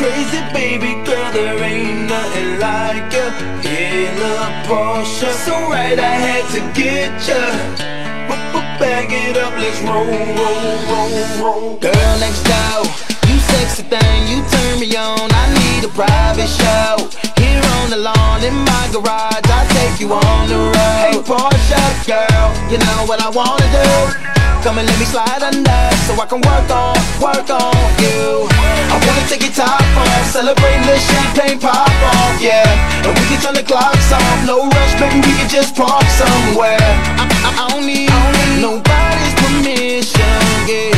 Crazy baby girl, there ain't nothing like ya. Hey, little Portia, so right I had to get ya. Bag it up, let's roll, roll, roll, roll. Girl next door, you sexy thing, you turn me on. I need a private show. Here on the lawn in my garage, I'll take you on the road. Hey, Portia, girl, you know what I wanna do. Come and let me slide under so I can work on, work on you. I wanna take your top off, celebrate the champagne pop off, yeah. And we can turn the clocks off, no rush, baby, we can just park somewhere. I, I, I don't need nobody's permission, yeah.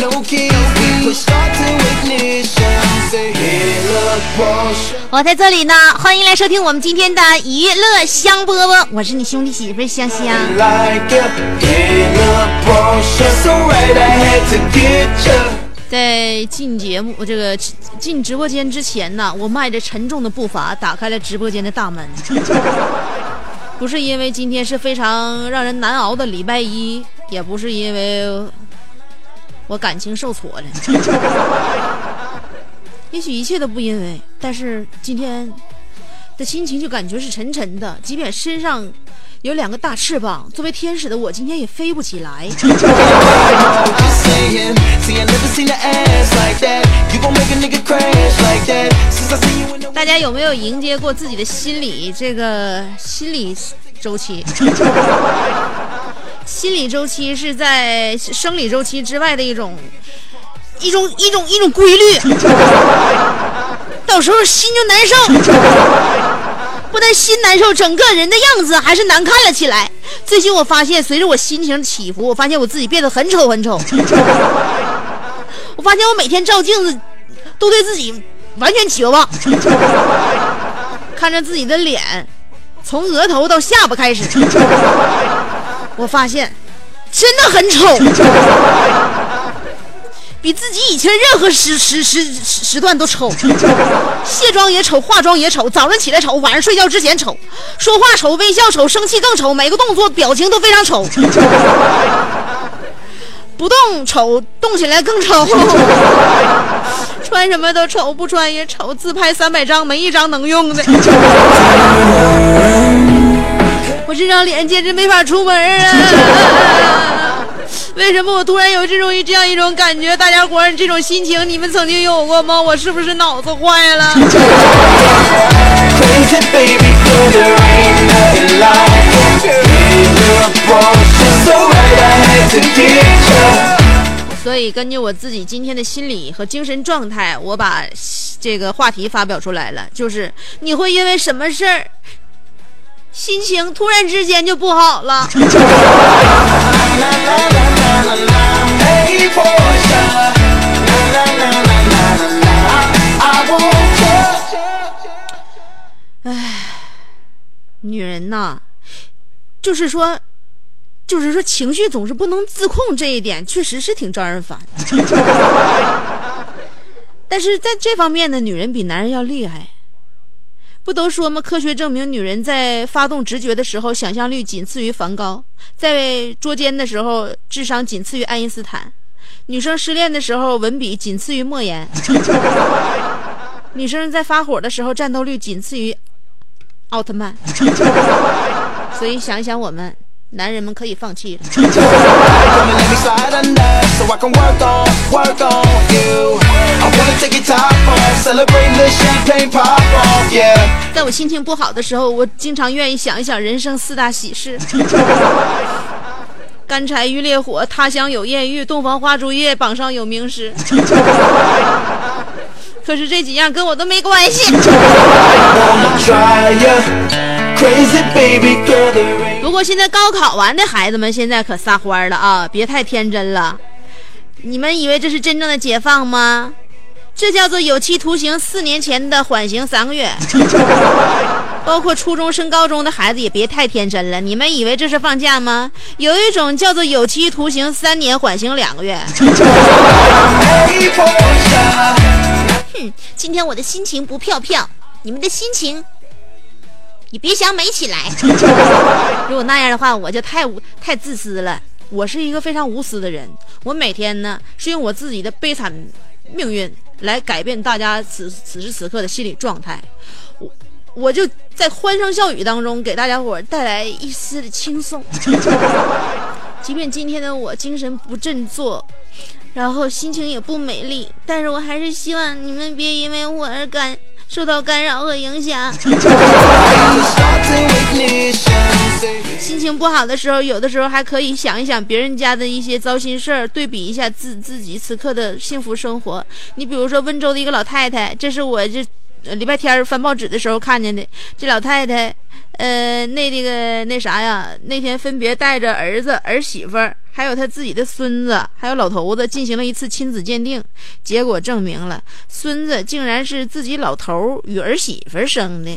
No, no keys, we push start to ignition. Say, hey, look, Porsche. 我在这里呢，欢迎来收听我们今天的娱乐香饽饽，我是你兄弟媳妇香香。Like it, hey, look, Porsche. So right, I had to get you. 在进节目这个进直播间之前呢，我迈着沉重的步伐打开了直播间的大门。不是因为今天是非常让人难熬的礼拜一，也不是因为我感情受挫了。也许一切都不因为，但是今天的心情就感觉是沉沉的，即便身上有两个大翅膀作为天使的我今天也飞不起来。大家有没有迎接过自己的心理这个心理周期？心理周期是在生理周期之外的一种一种一种一种规律。到时候心就难受。不但心难受，整个人的样子还是难看了起来。最近我发现，随着我心情起伏，我发现我自己变得很丑很丑。我发现我每天照镜子，都对自己完全绝望。看着自己的脸，从额头到下巴开始，我发现真的很丑，比自己以前任何时时时时时段都丑。卸妆也丑，化妆也丑，早上起来丑，晚上睡觉之前丑，说话丑，微笑丑，生气更丑，每个动作表情都非常丑。不动丑，动起来更丑。穿什么都丑，不穿也丑。自拍三百张，没一张能用的。我这张脸简直没法出门啊！为什么我突然有这种这样一种感觉？大家伙儿这种心情，你们曾经有过吗？我是不是脑子坏了. 所以根据我自己今天的心理和精神状态，我把这个话题发表出来了，就是你会因为什么事儿，心情突然之间就不好了 you. 女人呐，就是说，就是说情绪总是不能自控，这一点确实是挺招人烦。但是在这方面呢，女人比男人要厉害。不都说吗？科学证明，女人在发动直觉的时候，想象力仅次于梵高；在捉奸的时候，智商仅次于爱因斯坦；女生失恋的时候，文笔仅次于莫言；女生在发火的时候，战斗力仅次于奥特曼。所以想一想，我们男人们可以放弃了。在我心情不好的时候，我经常愿意想一想人生四大喜事：干柴遇烈火，他乡有艳遇，洞房花烛夜，榜上有名师。可是这几样跟我都没关系。不过现在高考完的孩子们现在可撒欢儿了啊！别太天真了。你们以为这是真正的解放吗？这叫做有期徒刑四年前的缓刑三个月。包括初中升高中的孩子也别太天真了。你们以为这是放假吗？有一种叫做有期徒刑三年缓刑两个月。哼，今天我的心情不飘飘，你们的心情，你别想美起来。如果那样的话，我就太无太自私了。我是一个非常无私的人，我每天呢是用我自己的悲惨命运来改变大家此此时此刻的心理状态。我我就在欢声笑语当中给大家伙带来一丝的轻松。即便今天的我精神不振作，然后心情也不美丽，但是我还是希望你们别因为我而感受到干扰和影响。心情不好的时候，有的时候还可以想一想别人家的一些糟心事儿，对比一下自自己此刻的幸福生活。你比如说温州的一个老太太，这是我这呃礼拜天翻报纸的时候看见的。这老太太，呃，那那个那啥呀，那天分别带着儿子、儿媳妇儿，还有他自己的孙子，还有老头子进行了一次亲子鉴定，结果证明了孙子竟然是自己老头儿与儿媳妇生的。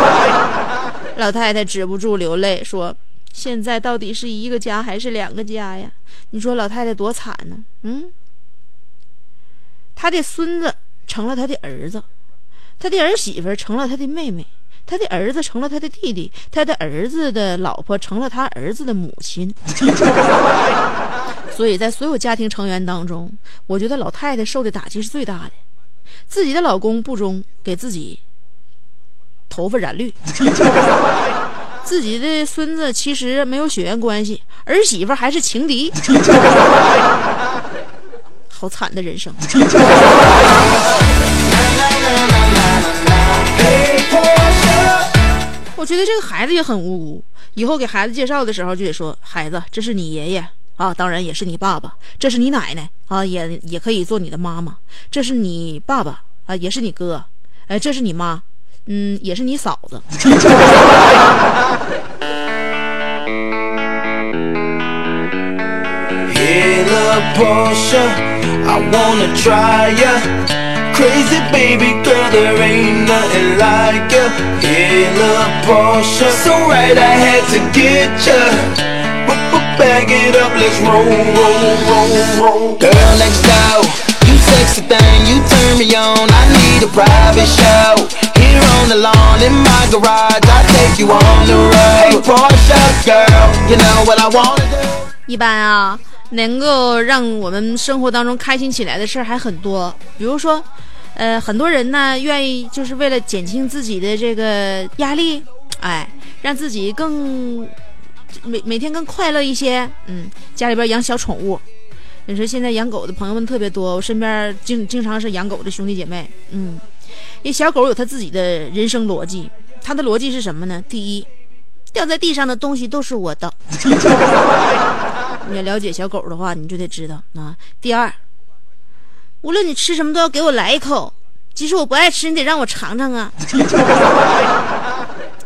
老太太止不住流泪，说：“现在到底是一个家还是两个家呀？你说老太太多惨呢？嗯，他的孙子成了他的儿子，他的儿媳妇成了他的妹妹，他的儿子成了他的弟弟，他的儿子的老婆成了他儿子的母亲。所以在所有家庭成员当中，我觉得老太太受的打击是最大的。自己的老公不忠，给自己头发染绿。”自己的孙子其实没有血缘关系，儿媳妇还是情敌，好惨的人生。我觉得这个孩子也很无辜，以后给孩子介绍的时候就得说：“孩子，这是你爷爷啊，当然也是你爸爸，这是你奶奶啊，也也可以做你的妈妈，这是你爸爸啊，也是你哥，哎，这是你妈，嗯，也是你嫂子。” Hey, little Portia, I wanna try ya. Crazy baby girl, there ain't nothing like ya. Hey, little Portia, so right I had to get ya. But, but back it up, let's roll, roll, roll, roll. Girl next door, you sexy thing, you turn me on. I need a private show. Here on the lawn in my garage, I take you on the road. Hey, Portia, girl, you know what I wanna do. 一般啊，能够让我们生活当中开心起来的事儿还很多，比如说， 呃，很多人呢愿意就是为了减轻自己的这个压力，哎，让自己更每每天更快乐一些。嗯，家里边养小宠物，你说现在养狗的朋友们特别多，我身边经经常是养狗的兄弟姐妹。嗯，因为小狗有它自己的人生逻辑，它的逻辑是什么呢？第一，掉在地上的东西都是我的。你要了解小狗的话，你就得知道啊。第二，无论你吃什么都要给我来一口，即使我不爱吃，你得让我尝尝啊。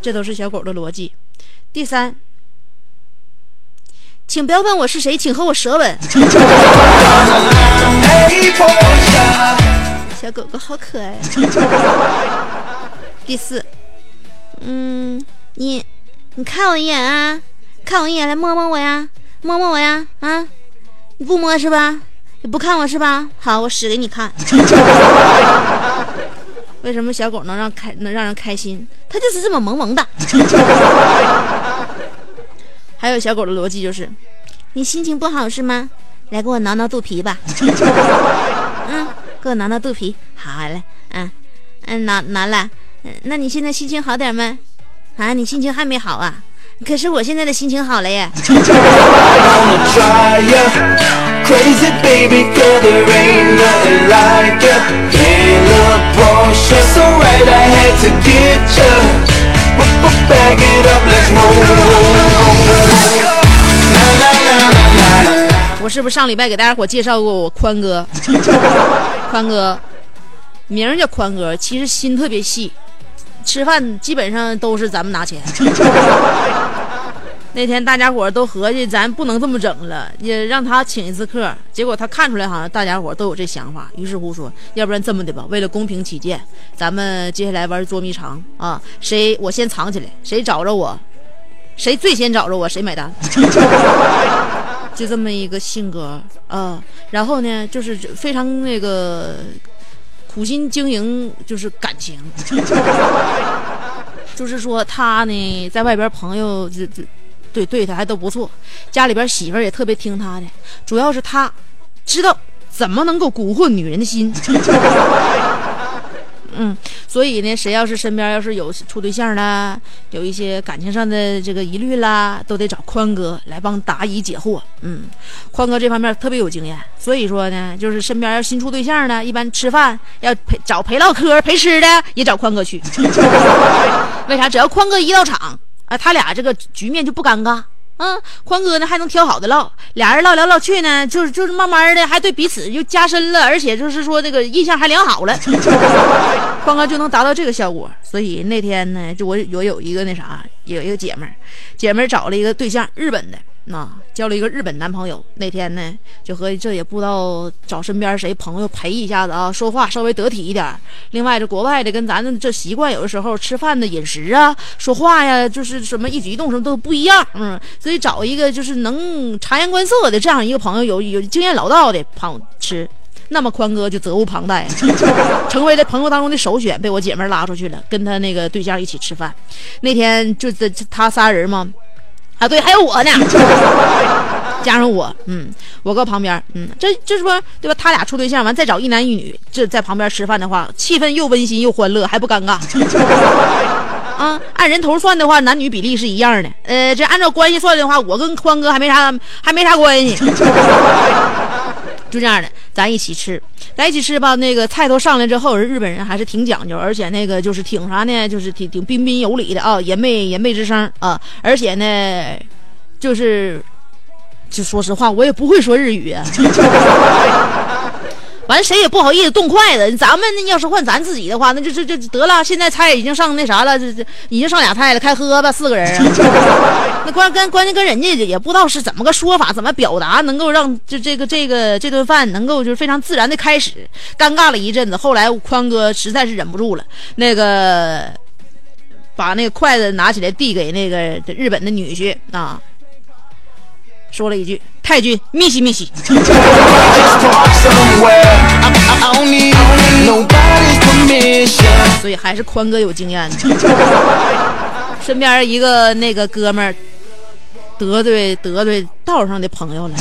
这都是小狗的逻辑。第三，请不要问我是谁，请和我舌吻。小狗狗好可爱、啊。第四，嗯，你你看我一眼啊，看我一眼，来摸摸我呀，摸摸我呀，啊，你不摸是吧？你不看我是吧？好，我使给你看。为什么小狗能让开能让人开心？它就是这么萌萌的。还有小狗的逻辑就是，你心情不好是吗？来给我挠挠肚皮吧。嗯，给我挠挠肚皮。好嘞，嗯嗯，挠挠了。嗯，那你现在心情好点没？啊，你心情还没好啊？可是我现在的心情好了耶。na 是不是上礼拜给大家伙介绍过我宽哥？宽哥，名儿叫宽哥，其实心特别细，吃饭基本上都是咱们拿钱。那天大家伙都合计，咱不能这么整了，也让他请一次客。结果他看出来，好像大家伙都有这想法，于是乎说，要不然这么的吧，为了公平起见，咱们接下来玩捉迷藏啊，谁我先藏起来，谁找着我，谁最先找着我，谁买单。就这么一个性格啊，然后呢，就是非常那个苦心经营，就是感情，就是说他呢，在外边朋友这这。对，对他还都不错，家里边媳妇儿也特别听他的，主要是他知道怎么能够蛊惑女人的心。嗯，所以呢，谁要是身边要是有处对象啦，有一些感情上的这个疑虑啦，都得找宽哥来帮答疑解惑。嗯，宽哥这方面特别有经验，所以说呢，就是身边要新处对象呢，一般吃饭要陪找陪唠嗑、陪吃的，也找宽哥去。为啥？只要宽哥一到场。啊，他俩这个局面就不尴尬，嗯，宽哥呢还能挑好的唠，俩人唠来唠去呢，就是就是慢慢的还对彼此就加深了，而且就是说这个印象还良好了，宽哥就能达到这个效果。所以那天呢，就我我有一个那啥，有一个姐们，姐们找了一个对象，日本的。那交了一个日本男朋友，那天呢就和这也不知道找身边谁朋友陪一下子啊，说话稍微得体一点。另外这国外的跟咱这习惯，有的时候吃饭的饮食啊、说话呀，就是什么一举一动什么都不一样。嗯，所以找一个就是能察言观色的这样一个朋友，有有经验老道的朋友吃，那么宽哥就责无旁贷，成为了朋友当中的首选，被我姐妹拉出去了，跟他那个对象一起吃饭。那天就这他仨人嘛。啊，对，还有我呢，加上我，嗯，我搁旁边，嗯，这这是说对吧？他俩处对象完再找一男一女，这在旁边吃饭的话，气氛又温馨又欢乐，还不尴尬。啊，按人头算的话，男女比例是一样的。呃，这按照关系算的话，我跟宽哥还没啥，还没啥关系。就这样的，咱一起吃，咱一起吃吧。那个菜都上来之后，日本人还是挺讲究，而且那个就是挺啥呢？就是挺挺彬彬有礼的啊，也没也没吱声啊。而且呢，就是，就说实话，我也不会说日语。完谁也不好意思动筷子，咱们要是换咱自己的话，那就就就得了。现在菜已经上那啥了，这这已经上俩菜了，开喝吧，四个人。那关跟关键跟人家也不知道是怎么个说法，怎么表达，能够让就这个这个这顿饭能够就是非常自然的开始。尴尬了一阵子，后来宽哥实在是忍不住了，那个把那个筷子拿起来递给那个日本的女婿啊。说了一句：“太君，密西密西。”所以还是宽哥有经验。身边一个那个哥们儿得罪得罪道上的朋友了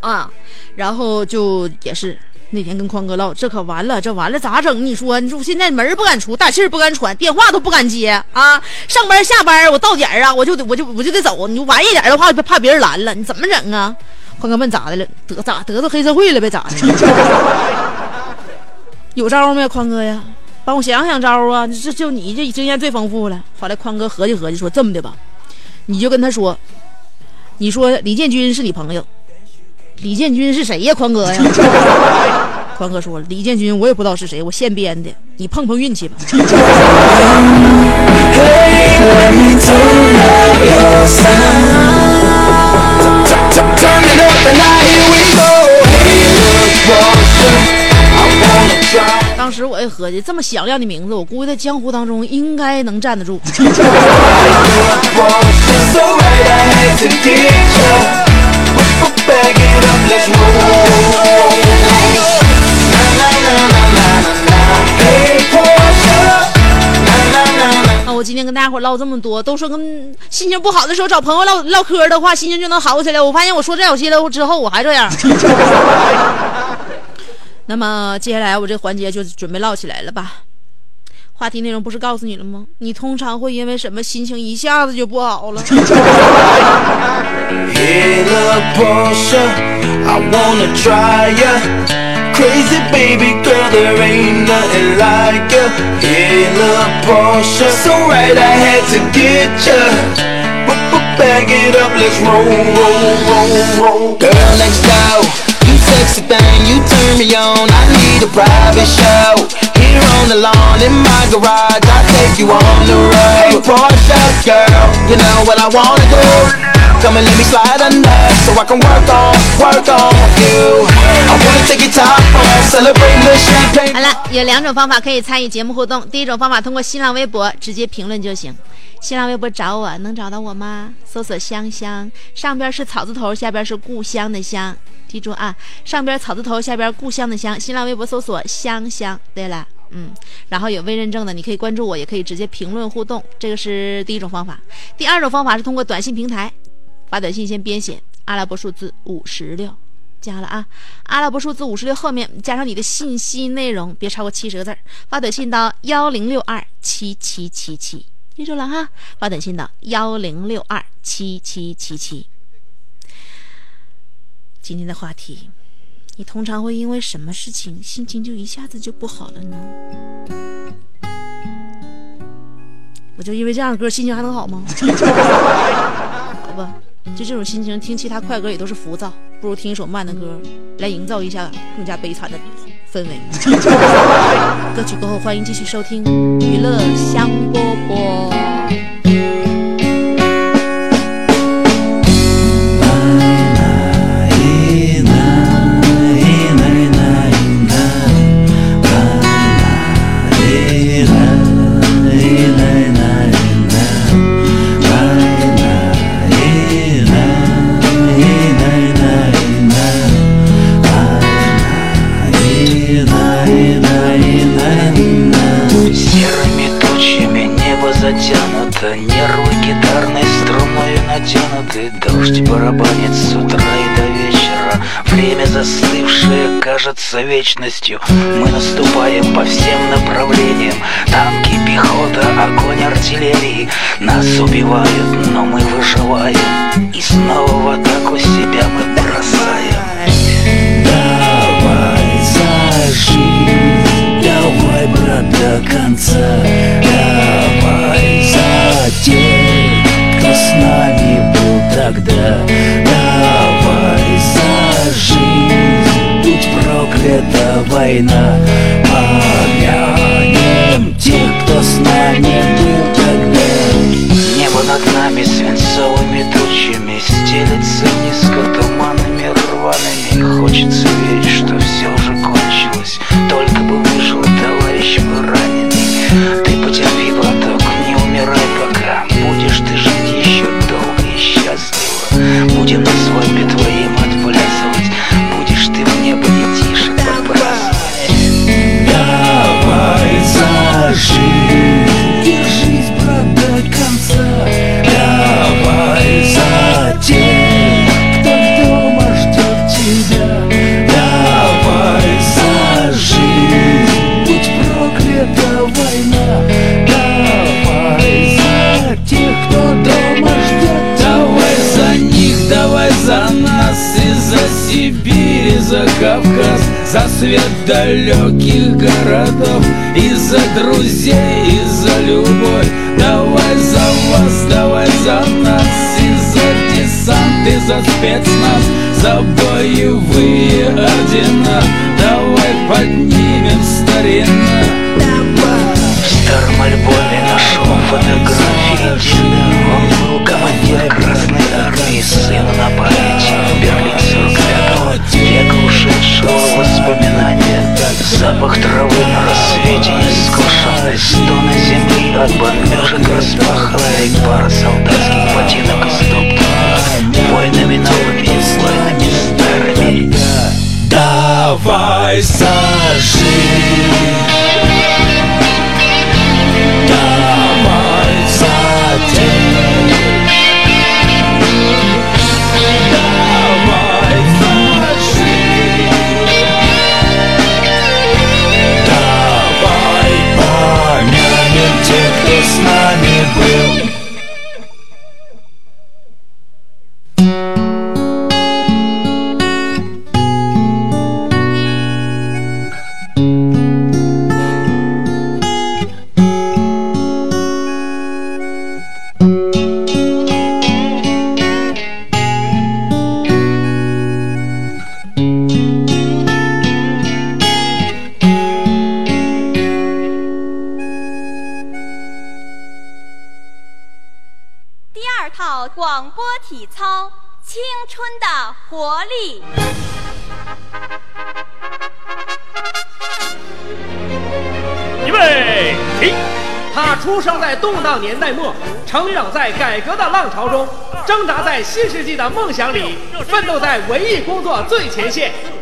啊，然后就也是。那天跟宽哥唠，这可完了，这完了咋整？你说，你说我现在门不敢出，大气不敢喘，电话都不敢接啊！上班下班，我到点啊，我就得我就我就得走。你晚一点的话，怕别人拦了，你怎么整啊？宽哥问咋的了？得咋得罪黑社会了呗？咋的？有招没？宽哥呀，帮我想想招啊！这就你这经验最丰富了。后来宽哥合计合计说，这么的吧，你就跟他说，你说李建军是你朋友。李建军是谁呀？宽哥呀！宽哥说：“李建军，我也不知道是谁，我现编的，你碰碰运气吧。”当时我也合计，这么响亮的名字，我估计在江湖当中应该能站得住。啊！我今天跟大家伙唠这么多，都说跟心情不好的时候找朋友唠唠嗑的话，心情就能好起来。我发现我说这小些了之后，我还这样。那么接下来我这环节就准备唠起来了吧？话题内容不是告诉你了吗？你通常会因为什么心情一下子就不好了？Sexy thing, you turn me on. I need a private show. Here on the lawn in my garage, I take you on the road. Hey, Porsche girl, you know what I wanna do. Come and let me slide under, so I can work on, work on you. Time, 好了，有两种方法可以参与节目互动。第一种方法通过新浪微博直接评论就行。新浪微博找我能找到我吗？搜索香香，上边是草字头，下边是故乡的乡。记住啊，上边草字头，下边故乡的乡。新浪微博搜索香香。对了，嗯，然后有微认证的，你可以关注我，也可以直接评论互动。这个是第一种方法。第二种方法是通过短信平台发短信，先编写阿拉伯数字五十六。加了啊，阿拉伯数字五十六后面加上你的信息内容，别超过七十个字儿。发短信到幺零六二七七七七，记住了哈。发短信到幺零六二七七七七。今天的话题，你通常会因为什么事情心情就一下子就不好了呢？我就因为这样的歌心情还能好吗？好吧。就这种心情，听其他快歌也都是浮躁，不如听一首慢的歌，来营造一下更加悲惨的氛围。歌曲过后，欢迎继续收听娱乐香饽饽。Кажется вечностью. Мы наступаем по всем направлениям. Танки, пехота, огонь артиллерии. Нас убивают, но мы выживаем. И снова в атаку себя война. Помянем тех, кто с нами был тогда. Небо над нами свинцовыми тучами Стелется низко туманными рваными. Хочется верить, боевые ордена Давай поднимем старина. В старом альбоме нашел фотографии деда Он был командир Красной Армии, сыну на память В Берлин 45-го, века ушедшего воспоминания. Запах травы на рассвете нескошенной Стоны земли от бомбежек распаханной Пара солдатских paisagem. 在改革的浪潮中，挣扎在新世纪的梦想里，奋斗在文艺工作最前线。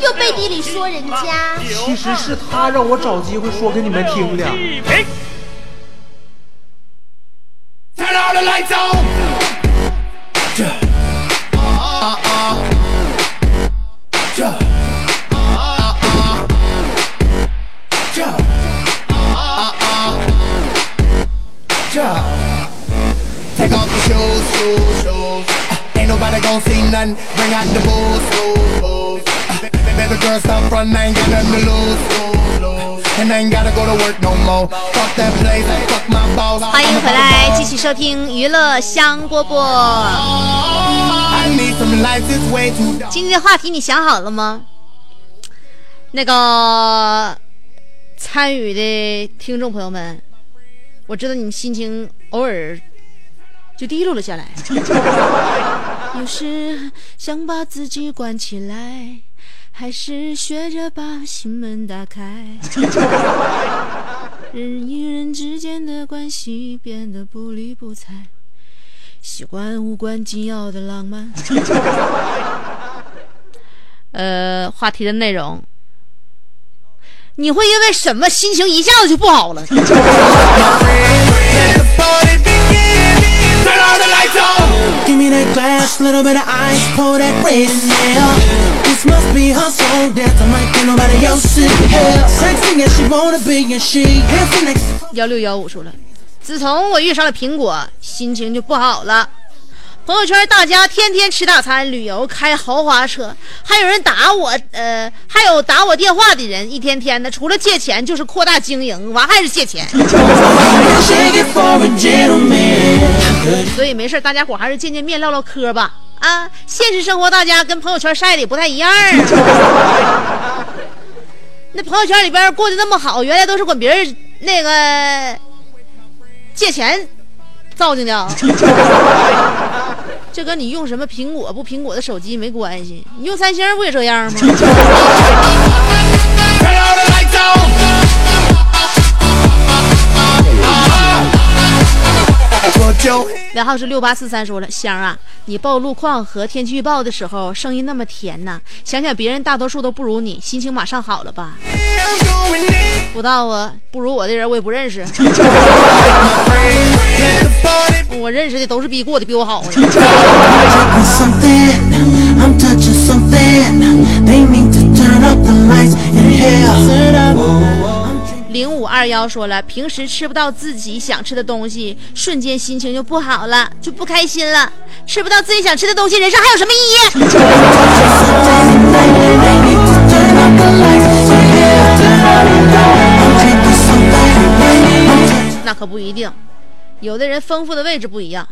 又背地里说人家。其实是他让我找机会说给你们听的。Turn all the lights on. Take off your shoes, shoes, shoes. Uh, Ain't nobody gon' see nothing. Bring out the booze, booze, booze. Uh, Baby girl, stop front, I ain't got nothing to lose, lose, lose. And I ain't gotta go to work no more. Fuck that place, fuck my boss. 欢迎回来，继续收听娱乐香饽饽。今天的话题你想好了吗？那个参与的听众朋友们，我知道你们心情偶尔就低落了下来。有时想把自己关起来，还是学着把心门打开。人与人之间的关系变得不理不睬，习惯无关紧要的浪漫。呃，话题的内容，你会因为什么心情一下子就不好了？this must be nobody else sit here 说了，自从我遇上了苹果，心情就不好了，朋友圈大家天天吃大餐，旅游，开豪华车，还有人打我，呃，还有打我电话的人，一天天的，除了借钱就是扩大经营，完还是借钱。所以没事，大家伙还是见见面，唠唠嗑吧。啊，现实生活大家跟朋友圈晒的也不太一样啊。那朋友圈里边过得那么好，原来都是管别人那个借钱造进的啊。这跟你用什么苹果不苹果的手机没关系，你用三星不也这样吗？然后是六八四三说了，香啊，你报路况和天气预报的时候声音那么甜呐，想想别人大多数都不如你，心情马上好了吧.不到啊，不如我的人我也不认识 我认识的都是比过的比我好的。零五二幺说了，平时吃不到自己想吃的东西，瞬间心情就不好了，就不开心了。吃不到自己想吃的东西，人生还有什么意义？那可不一定，有的人丰富的位置不一样，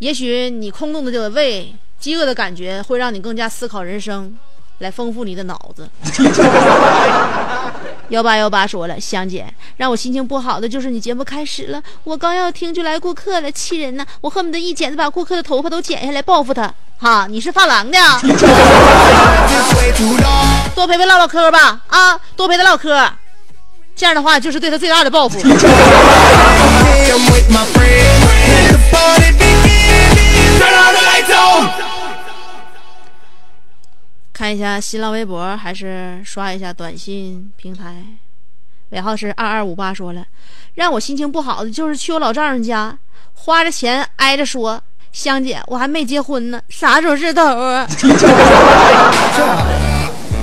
也许你空洞的这个胃、饥饿的感觉会让你更加思考人生，来丰富你的脑子。幺八幺八说了，香姐让我心情不好的就是你节目开始了，我刚要听就来顾客了，气人呐！我恨不得一剪子把顾客的头发都剪下来报复他。哈，你是发廊的. 多陪陪唠唠嗑吧，啊，多陪他唠嗑，这样的话就是对他最大的报复。看一下新浪微博还是刷一下短信平台，尾号是二二五八说了，让我心情不好的就是去我老丈人家，花着钱挨着说，香姐我还没结婚呢，啥时候是头啊？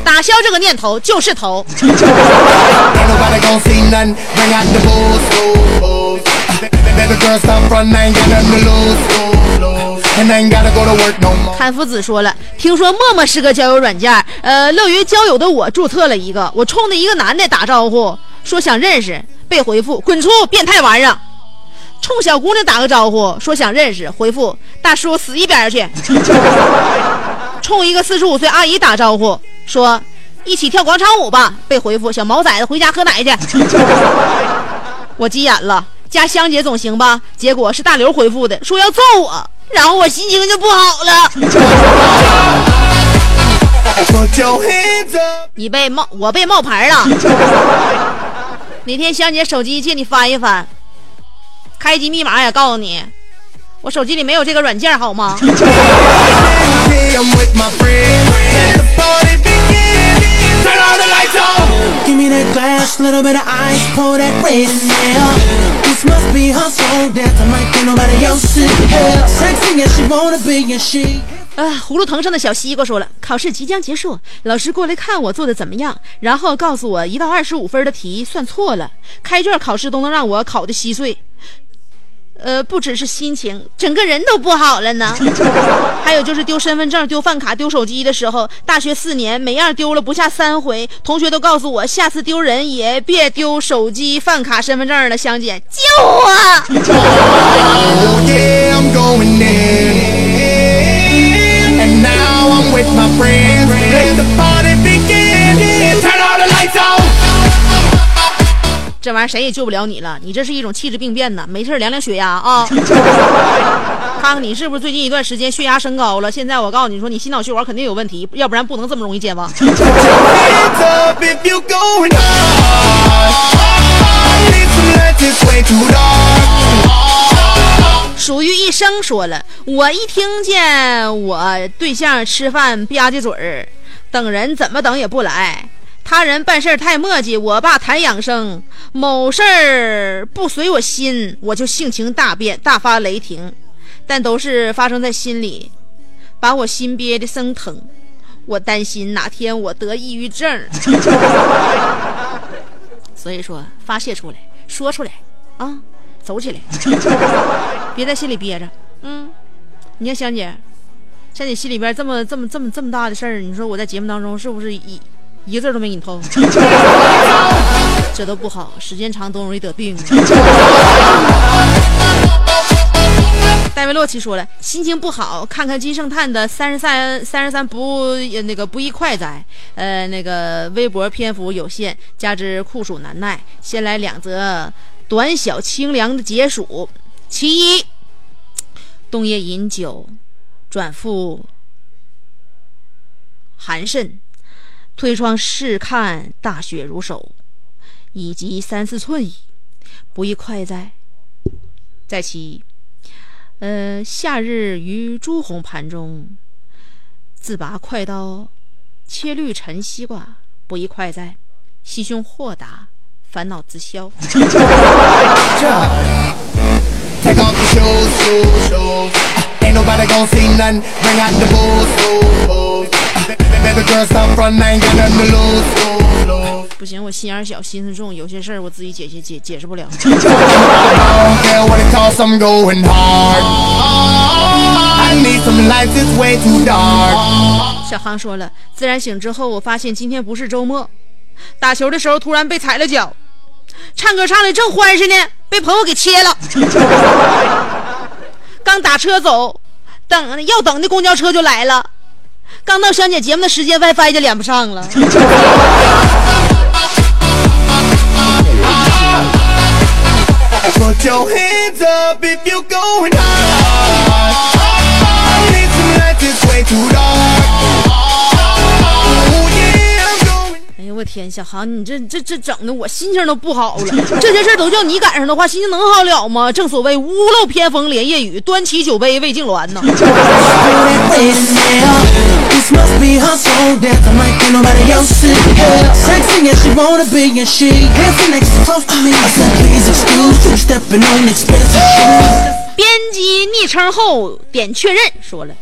打消这个念头就是头。Ain't nobody gon' see nothing. Bring out the booze, booze, booze. Baby girl, stop front, I ain't got nothing to lose, lose, lose. and I ain't gotta go to work no more. 看夫子说了，听说陌陌是个交友软件，呃，乐于交友的我注册了一个，我冲着一个男的打招呼，说想认识，被回复滚出，变态玩意儿。冲小姑娘打个招呼，说想认识，回复大叔死一边去。冲一个四十五岁阿姨打招呼，说一起跳广场舞吧，被回复小毛崽子回家喝奶去。我急眼了，加香姐总行吧？结果是大刘回复的，说要揍我，然后我心情就不好了。你被冒，我被冒牌了。哪天香姐手机借你翻一翻，开机密码也告诉你，我手机里没有这个软件，好吗？啊，葫芦藤上的小西瓜说了，考试即将结束，老师过来看我做的怎么样，然后告诉我一到二十五分的题算错了，开卷考试都能让我考的稀碎。呃，不只是心情，整个人都不好了呢。还有就是丢身份证、丢饭卡、丢手机的时候，大学四年每样丢了不下三回，同学都告诉我，下次丢人也别丢手机、饭卡、身份证了。香姐，救我！这玩意儿谁也救不了你了，你这是一种气质病变呢！没事儿量量血压啊，看看你是不是最近一段时间血压升高了。现在我告诉你说，你心脑血管肯定有问题，要不然不能这么容易健忘。属于一生说了，我一听见我对象吃饭吧唧嘴儿，等人怎么等也不来。他人办事儿太磨叽，我爸谈养生，某事儿不随我心，我就性情大变，大发雷霆。但都是发生在心里，把我心憋得生疼。我担心哪天我得抑郁症。所以说，发泄出来，说出来，啊，走起来，别在心里憋着。嗯，你看香姐，像你心里边这么这么这么这么大的事儿，你说我在节目当中是不是一一个字都没给你透？这都不好，时间长都容易得病。戴维洛奇说了，心情不好，看看金圣叹的三十三三十三不呃那个不易快哉，呃那个微博篇幅有限，加之酷暑难耐，先来两则短小清凉的解暑。其一，冬夜饮酒，转复寒肾，推窗试看大雪如手，以及三四寸矣，不亦快哉？再其。呃，夏日于朱红盘中，自拔快刀，切绿陈西瓜，不亦快哉？心胸豁达，烦恼自消。不行，我心眼小，心思重，有些事儿我自己解解解解释不了。小航说了，自然醒之后，我发现今天不是周末，打球的时候突然被踩了脚，唱歌唱的正欢实呢，被朋友给切了。刚打车走，等要等的公交车就来了，刚到香姐节目的时间，WiFi 就连不上了。我天，小航，你这这这整的我心情都不好了。这些事儿都叫你赶上的话，心情能好了吗？正所谓屋漏偏逢连夜雨，端起酒杯为敬鸾呢。编辑昵称后点确认，说了。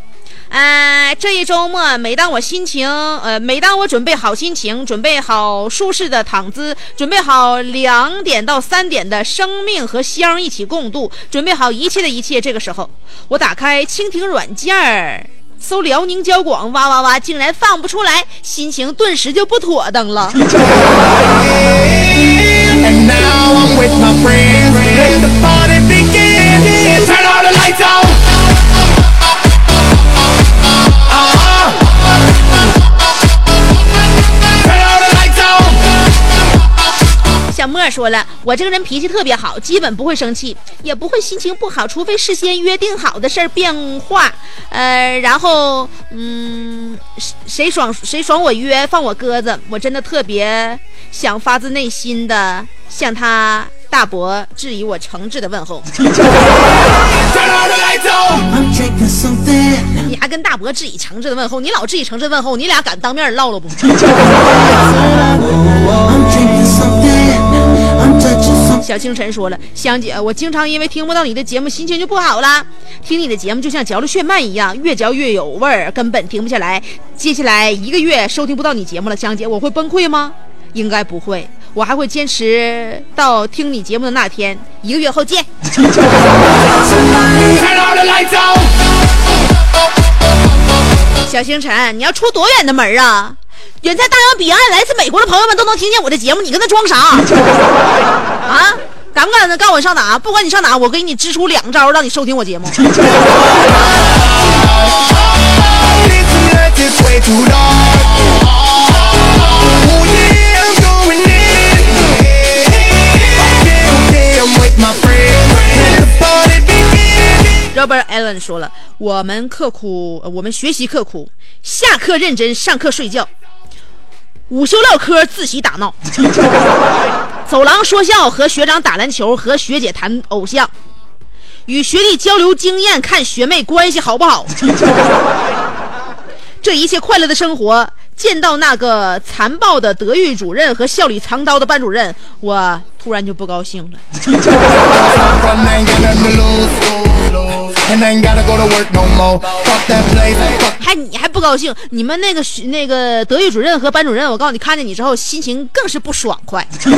呃，这一周末，每当我心情，呃，每当我准备好心情，准备好舒适的躺姿，准备好两点到三点的生命和香一起共度，准备好一切的一切，这个时候，我打开蜻蜓软件儿，搜辽宁交广，哇哇哇，竟然放不出来，心情顿时就不妥当了。On. 小莫说了，我这个人脾气特别好，基本不会生气，也不会心情不好，除非事先约定好的事儿变化。呃，然后，嗯，谁谁爽谁爽我约放我鸽子，我真的特别想发自内心的向他大伯致以我诚挚的问候。还跟大伯致以诚挚的问候，你老致以诚挚的问候，你俩敢当面唠唠不. 小清晨说了，香姐，我经常因为听不到你的节目，心情就不好啦。听你的节目就像嚼了血鳗一样，越嚼越有味儿，根本停不下来。接下来一个月收听不到你节目了，香姐，我会崩溃吗？应该不会，我还会坚持到听你节目的那天。一个月后见。小星辰，你要出多远的门啊？远在大洋彼岸，来自美国的朋友们都能听见我的节目，你跟他装啥？啊？敢不敢告诉我上哪？不管你上哪，我给你支出两招，让你收听我节目。说了，我们刻苦，我们学习刻苦，下课认真，上课睡觉，午休唠嗑，自习打闹，走廊说笑，和学长打篮球，和学姐谈偶像，与学弟交流经验，看学妹关系好不好。这一切快乐的生活，见到那个残暴的德育主任和笑里藏刀的班主任，我突然就不高兴了。还你还不高兴？你们那个学那个德育主任和班主任，我告诉你，看见你之后心情更是不爽快。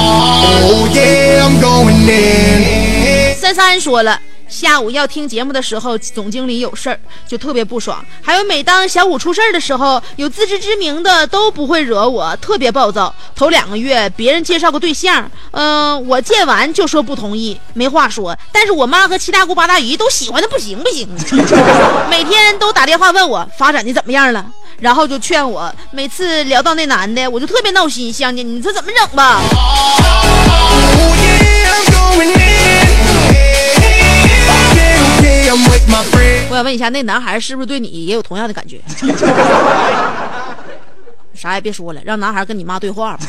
Oh. 三三说了，下午要听节目的时候，总经理有事儿，就特别不爽。还有每当小五出事儿的时候，有自知之明的都不会惹我，特别暴躁。头两个月别人介绍个对象，嗯、我见完就说不同意，没话说。但是我妈和七大姑八大姨都喜欢的不行不行，每天都打电话问我发展的怎么样了。然后就劝我，每次聊到那男的，我就特别闹心。香姐，你说怎么整吧？Oh yeah, 我想问一下，那男孩是不是对你也有同样的感觉？啥也别说了，让男孩跟你妈对话吧，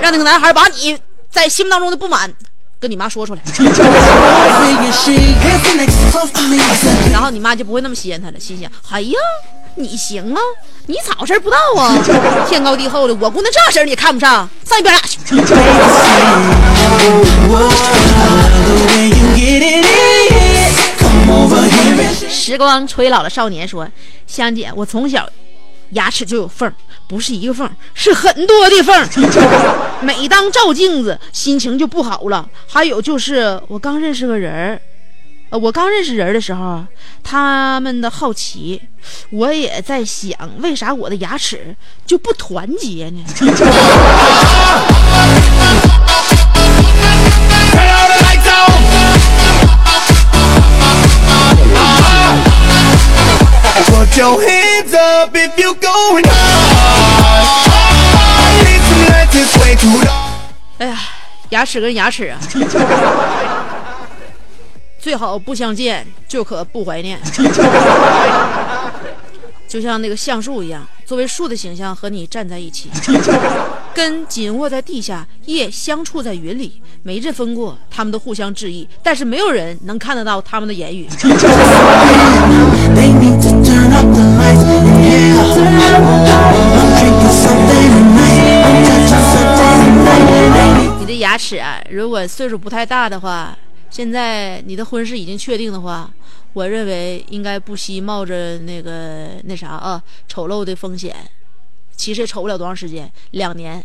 让那个男孩把你在心目当中的不满跟你妈说出来然后你妈就不会那么稀罕他了，心想：哎呀，你行啊，你咋回事儿不知道啊？天高地厚的，我姑娘这事儿你也看不上，上一边俩去。时光吹老了少年说：“香姐，我从小牙齿就有缝，不是一个缝，是很多的缝。每当照镜子，心情就不好了。还有就是，我刚认识个人，呃，我刚认识人的时候，他们的好奇，我也在想，为啥我的牙齿就不团结呢？哎呀，牙齿跟牙齿啊，最好不相见，就可不怀念。就像那个橡树一样，作为树的形象和你站在一起，根紧握在地下，叶相触在云里，没这风过，他们都互相致意，但是没有人能看得到他们的言语。你的牙齿啊，如果岁数不太大的话。现在你的婚事已经确定的话，我认为应该不惜冒着那个那啥啊丑陋的风险，其实也丑不了多长时间，两年，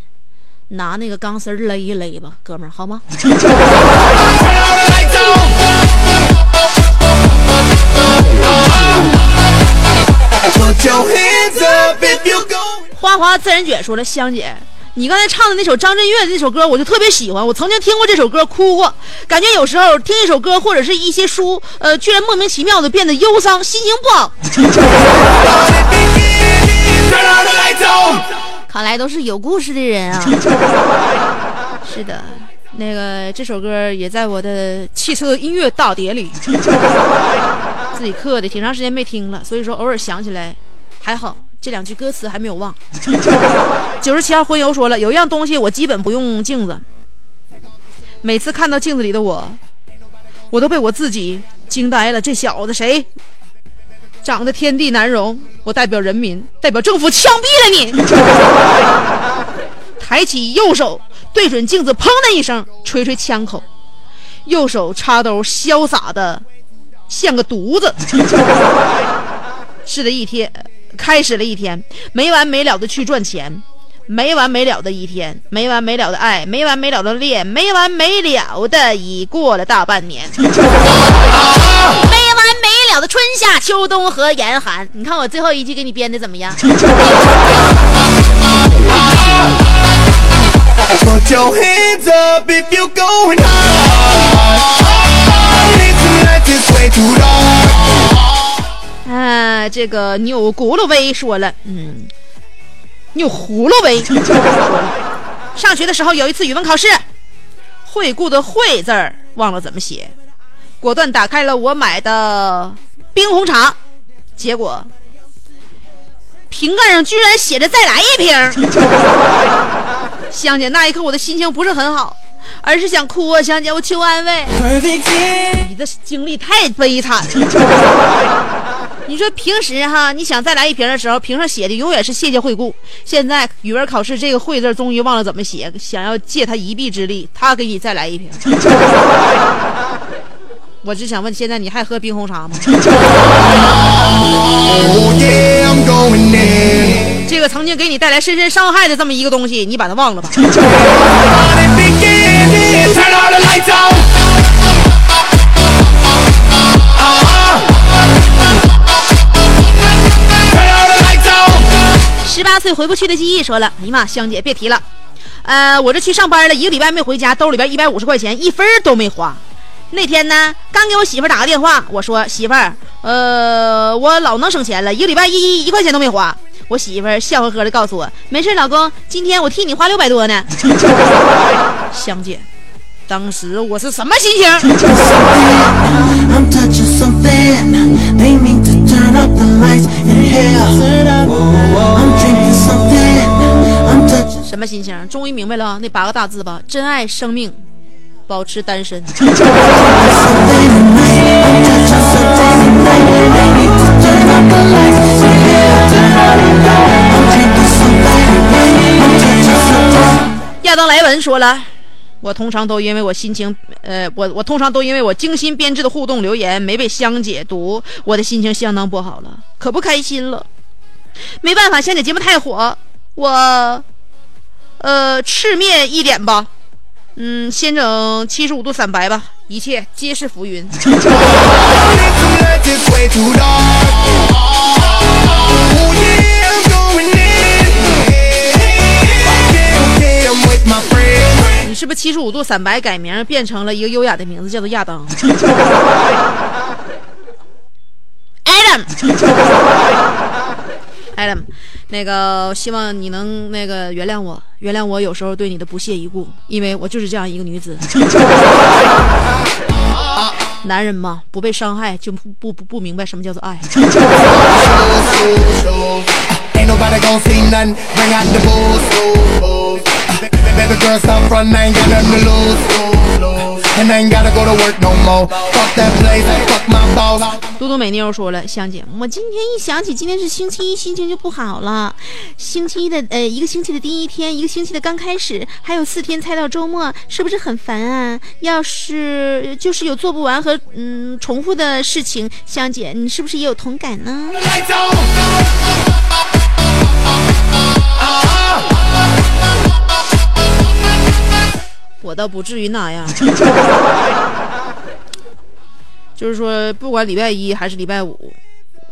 拿那个钢丝勒一勒吧，哥们儿，好吗.花花自然卷说了，香姐，你刚才唱的那首张震岳的那首歌，我就特别喜欢。我曾经听过这首歌，哭过，感觉有时候听一首歌或者是一些书，呃，居然莫名其妙的变得忧伤，心情不好。看来都是有故事的人啊。是的，那个这首歌也在我的汽车音乐大碟里，自己刻的，挺长时间没听了，所以说偶尔想起来，还好这两句歌词还没有忘。九十七号荤油说了，有一样东西我基本不用镜子，每次看到镜子里的我，我都被我自己惊呆了。这小子谁？长得天地难容，我代表人民，代表政府枪毙了你！抬起右手，对准镜子，砰的一声，吹吹枪口，右手插兜，潇洒的像个犊子。是的，一天开始了一天，没完没了的去赚钱，没完没了的一天，没完没了的爱，没完没了的恋，没完没了的已过了大半年。没完没了的春夏秋冬和严寒，你看我最后一句给你编的怎么样？Put your hands up if you going hard. Tonight is way too dark. 啊，这个钮轱辘威说了，嗯，钮葫芦威，上学的时候有一次语文考试，惠顾的惠字儿忘了怎么写，果断打开了我买的冰红茶，结果瓶盖上居然写着再来一瓶。香姐，那一刻我的心情不是很好，而是想哭啊！香姐，我求安慰。你的经历太悲惨了。你说平时哈，你想再来一瓶的时候，瓶上写的永远是谢谢惠顾。现在语文考试这个“惠”字终于忘了怎么写，想要借他一臂之力，他给你再来一瓶。我只想问，现在你还喝冰红茶吗？Oh. 这个曾经给你带来深深伤害的这么一个东西，你把它忘了吧。十八岁回不去的记忆说了：“哎呀妈，香姐别提了，呃，我这去上班了一个礼拜没回家，兜里边一百五十块钱一分都没花。那天呢，刚给我媳妇儿打个电话，我说媳妇儿，呃，我老能省钱了，一个礼拜一一块钱都没花。我媳妇儿笑呵呵的告诉我，没事，老公，今天我替你花六百多呢。香姐，当时我是什么心情？什么心情？终于明白了那八个大字吧？珍爱生命，保持单身。亚当莱文说了。我通常都因为我心情，呃，我我通常都因为我精心编制的互动留言没被香姐读，我的心情相当不好了，可不开心了。没办法，香姐节目太火，我，呃，赤面一点吧，嗯，先整七十五度散白吧，一切皆是浮云。是不是七十五度散白改名变成了一个优雅的名字，叫做亚当？Adam。Adam，那个希望你能那个原谅我，原谅我有时候对你的不屑一顾，因为我就是这样一个女子。男人嘛，不被伤害就不不不明白什么叫做爱。Ain't nobody gon' see none. Bring out the girl, stop front, I ain't got nothing to lose. And I ain't gotta go to work no more. Fuck that place, fuck my boss. 嘟嘟美妞说了，香姐，我今天一想起今天是星期一，心情就不好了。星期一的呃，一个星期的第一天，一个星期的刚开始，还有四天才到周末，是不是很烦啊？要是就是有做不完和嗯重复的事情，香姐，你是不是也有同感呢？我倒不至于那样，就是说，不管礼拜一还是礼拜五，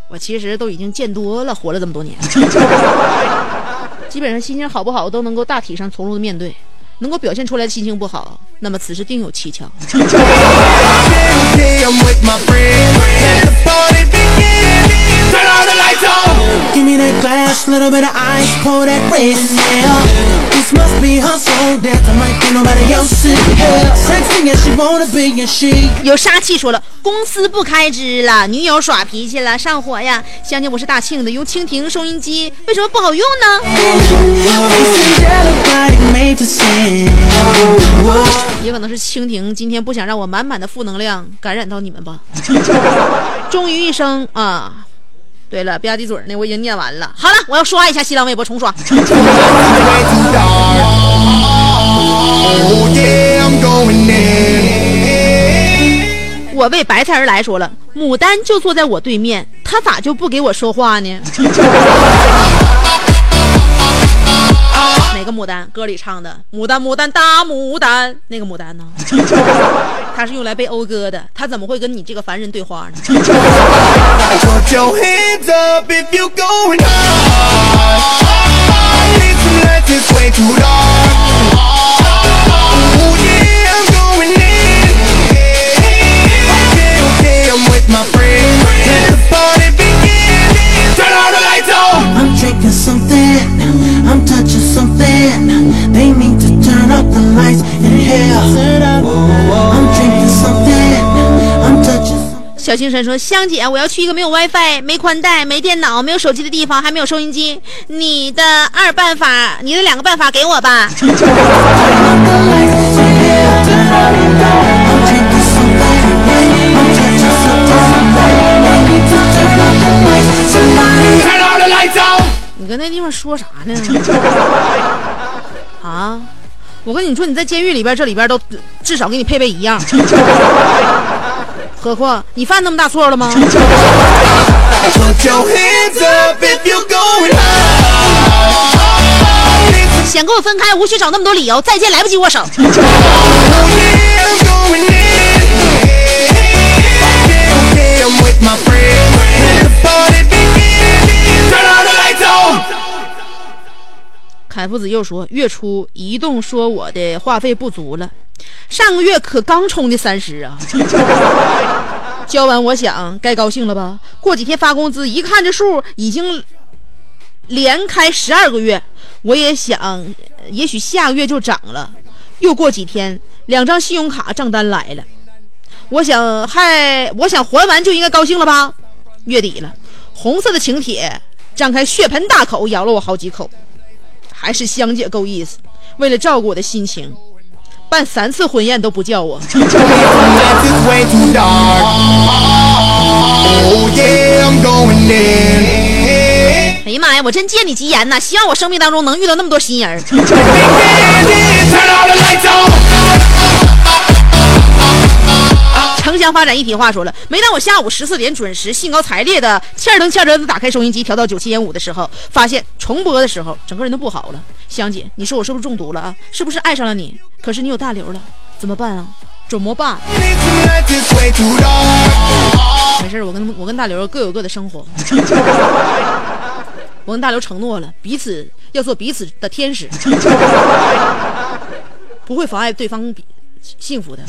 我其实都已经见多了，活了这么多年，基本上心情好不好都能够大体上从容的面对，能够表现出来的心情不好，那么此事定有蹊跷。Turn all the lights on. Give me that glass, little bit of ice, pour that red in there. This must be her soul dance. I might think nobody else in here. Sexy as she wanna be, and she 有杀气说了，公司不开支了，女友耍脾气了，上火呀！相信，我是大庆的，用蜻蜓收音机为什么不好用呢.也可能是蜻蜓今天不想让我满满的负能量感染到你们吧。终于一声啊！对了，吧唧嘴儿呢，我已经念完了。好了，我要刷一下新浪微博重刷。Oh. 我为白菜而来说了，牡丹就坐在我对面，他咋就不给我说话呢？哪个牡丹？歌里唱的“牡丹牡丹大牡丹”，那个牡丹呢？它是用来被讴歌的，它怎么会跟你这个凡人对话呢？小星辰说：“香姐，我要去一个没有 WiFi、没宽带、没电脑、没有手机的地方，还没有收音机。你的二办法，你的两个办法给我吧。你跟那地方说啥呢？啊！我跟你说，你在监狱里边，这里边都至少给你配备一样。何况你犯那么大错了吗.想跟我分开，无需找那么多理由。再见，来不及握手。凯夫子又说，月初移动说我的话费不足了，上个月可刚充的三十啊。交完，我想该高兴了吧？过几天发工资，一看这数已经连开十二个月，我也想，也许下个月就涨了。又过几天，两张信用卡账单来了，我想还我想还完就应该高兴了吧？月底了，红色的请帖张开血盆大口咬了我好几口。还是香姐够意思，为了照顾我的心情，办三次婚宴都不叫我。Oh. 哎呀妈呀，我真借你吉言呐！希望我生命当中能遇到那么多新人 城乡发展一体化说了，每当我下午十四点准时兴高采烈的欠儿登欠儿登的打开收音机调到九七点五的时候，发现重播的时候整个人都不好了。香姐，你说我是不是中毒了啊？是不是爱上了你？可是你有大刘了，怎么办啊？怎么办.没事，我跟我跟大刘各有各的生活。我跟大刘承诺了，彼此要做彼此的天使，不会妨碍对方比幸福的。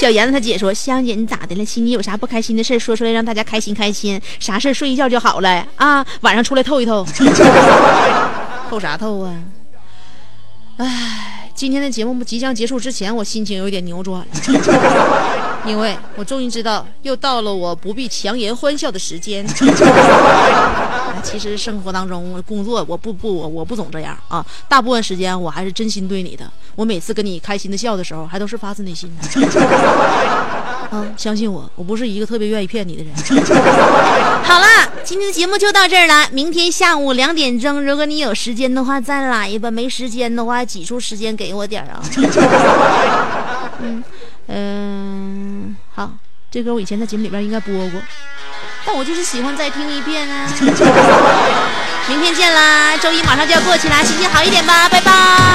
小妍子她姐说：“香姐，你咋的了？心里有啥不开心的事儿说出来，让大家开心开心。啥事儿睡一觉就好了啊！晚上出来透一透，透啥透啊？唉，今天的节目即将结束之前，我心情有点扭转，因为我终于知道，又到了我不必强颜欢笑的时间。其实生活当中工作，我不不我我不总这样啊，大部分时间我还是真心对你的。我每次跟你开心的笑的时候，还都是发自内心的。啊，相信我，我不是一个特别愿意骗你的人。好了，今天的节目就到这儿了。明天下午两点钟，如果你有时间的话再来吧；没时间的话，挤出时间给我点儿啊。嗯嗯，好，这歌我以前在节目里边应该播过，但我就是喜欢再听一遍啊。明天见啦，周一马上就要过去啦，心情好一点吧，拜拜。